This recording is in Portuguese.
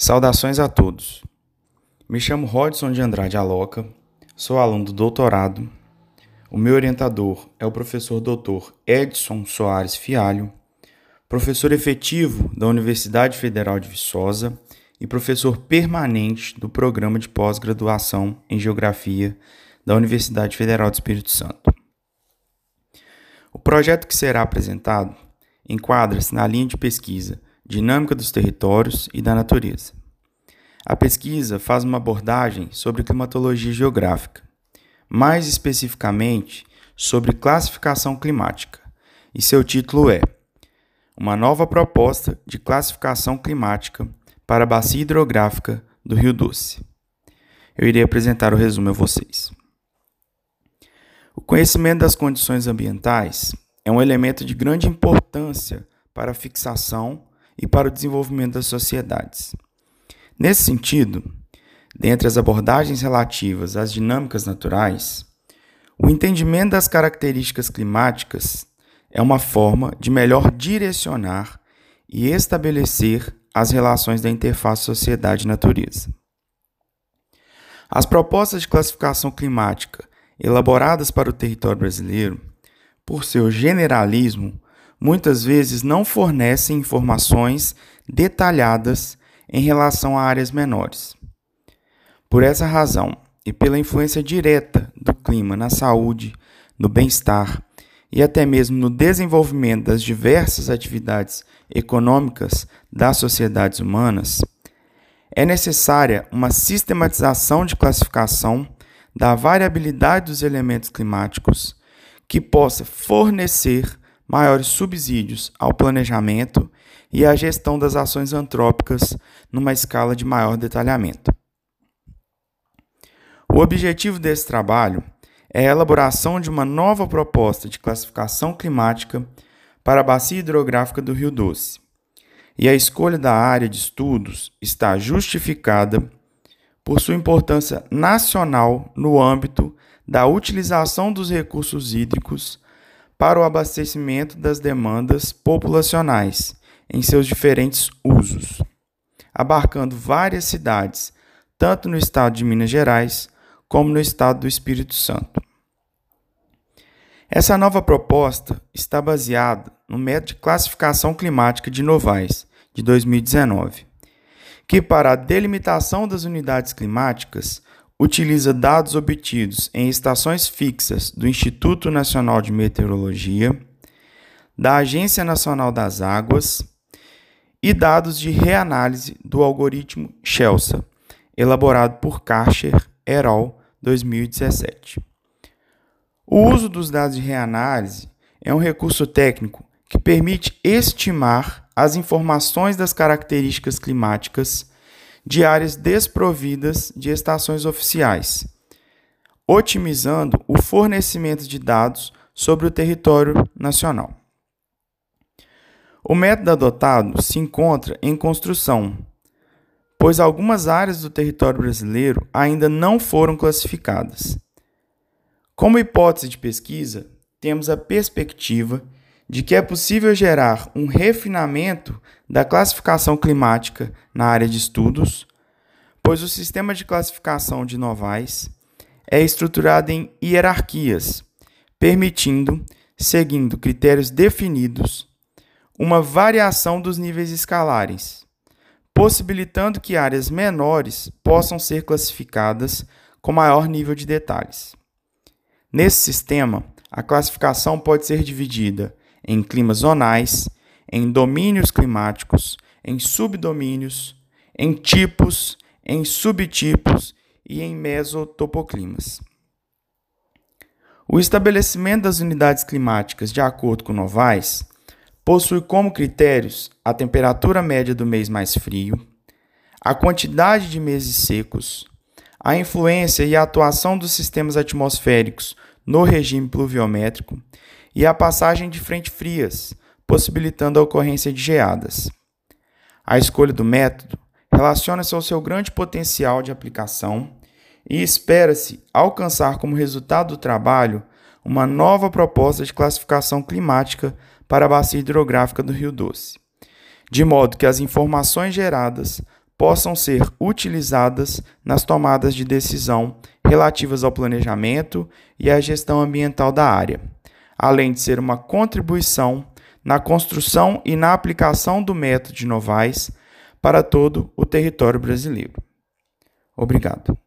Saudações a todos. Me chamo Rodson de Andrade Aloca, sou aluno do doutorado. O meu orientador é o professor Dr. Edson Soares Fialho, professor efetivo da Universidade Federal de Viçosa e professor permanente do programa de pós-graduação em Geografia da Universidade Federal do Espírito Santo. O projeto que será apresentado enquadra-se na linha de pesquisa Dinâmica dos territórios e da natureza. A pesquisa faz uma abordagem sobre climatologia geográfica, mais especificamente sobre classificação climática, e seu título é Uma nova proposta de classificação climática para a bacia hidrográfica do Rio Doce. Eu irei apresentar o resumo a vocês. O conhecimento das condições ambientais é um elemento de grande importância para a fixação e para o desenvolvimento das sociedades. Nesse sentido, dentre as abordagens relativas às dinâmicas naturais, o entendimento das características climáticas é uma forma de melhor direcionar e estabelecer as relações da interface sociedade-natureza. As propostas de classificação climática elaboradas para o território brasileiro, por seu generalismo, muitas vezes não fornecem informações detalhadas em relação a áreas menores. Por essa razão, e pela influência direta do clima na saúde, no bem-estar e até mesmo no desenvolvimento das diversas atividades econômicas das sociedades humanas, é necessária uma sistematização de classificação da variabilidade dos elementos climáticos que possa fornecer maiores subsídios ao planejamento e à gestão das ações antrópicas numa escala de maior detalhamento. O objetivo desse trabalho é a elaboração de uma nova proposta de classificação climática para a bacia hidrográfica do Rio Doce. E a escolha da área de estudos está justificada por sua importância nacional no âmbito da utilização dos recursos hídricos para o abastecimento das demandas populacionais em seus diferentes usos, abarcando várias cidades, tanto no estado de Minas Gerais como no estado do Espírito Santo. Essa nova proposta está baseada no método de classificação climática de Novaes, de 2019, que, para a delimitação das unidades climáticas, utiliza dados obtidos em estações fixas do Instituto Nacional de Meteorologia, da Agência Nacional das Águas e dados de reanálise do algoritmo Chelsea, elaborado por Karcher et al. 2017. O uso dos dados de reanálise é um recurso técnico que permite estimar as informações das características climáticas de áreas desprovidas de estações oficiais, otimizando o fornecimento de dados sobre o território nacional. O método adotado se encontra em construção, pois algumas áreas do território brasileiro ainda não foram classificadas. Como hipótese de pesquisa, temos a perspectiva de que é possível gerar um refinamento da classificação climática na área de estudos, pois o sistema de classificação de Novaes é estruturado em hierarquias, permitindo, seguindo critérios definidos, uma variação dos níveis escalares, possibilitando que áreas menores possam ser classificadas com maior nível de detalhes. Nesse sistema, a classificação pode ser dividida em climas zonais, em domínios climáticos, em subdomínios, em tipos, em subtipos e em mesotopoclimas. O estabelecimento das unidades climáticas de acordo com Novaes possui como critérios a temperatura média do mês mais frio, a quantidade de meses secos, a influência e a atuação dos sistemas atmosféricos no regime pluviométrico e a passagem de frente frias, possibilitando a ocorrência de geadas. A escolha do método relaciona-se ao seu grande potencial de aplicação e espera-se alcançar como resultado do trabalho uma nova proposta de classificação climática para a bacia hidrográfica do Rio Doce, de modo que as informações geradas possam ser utilizadas nas tomadas de decisão relativas ao planejamento e à gestão ambiental da área, além de ser uma contribuição na construção e na aplicação do método de Novaes para todo o território brasileiro. Obrigado.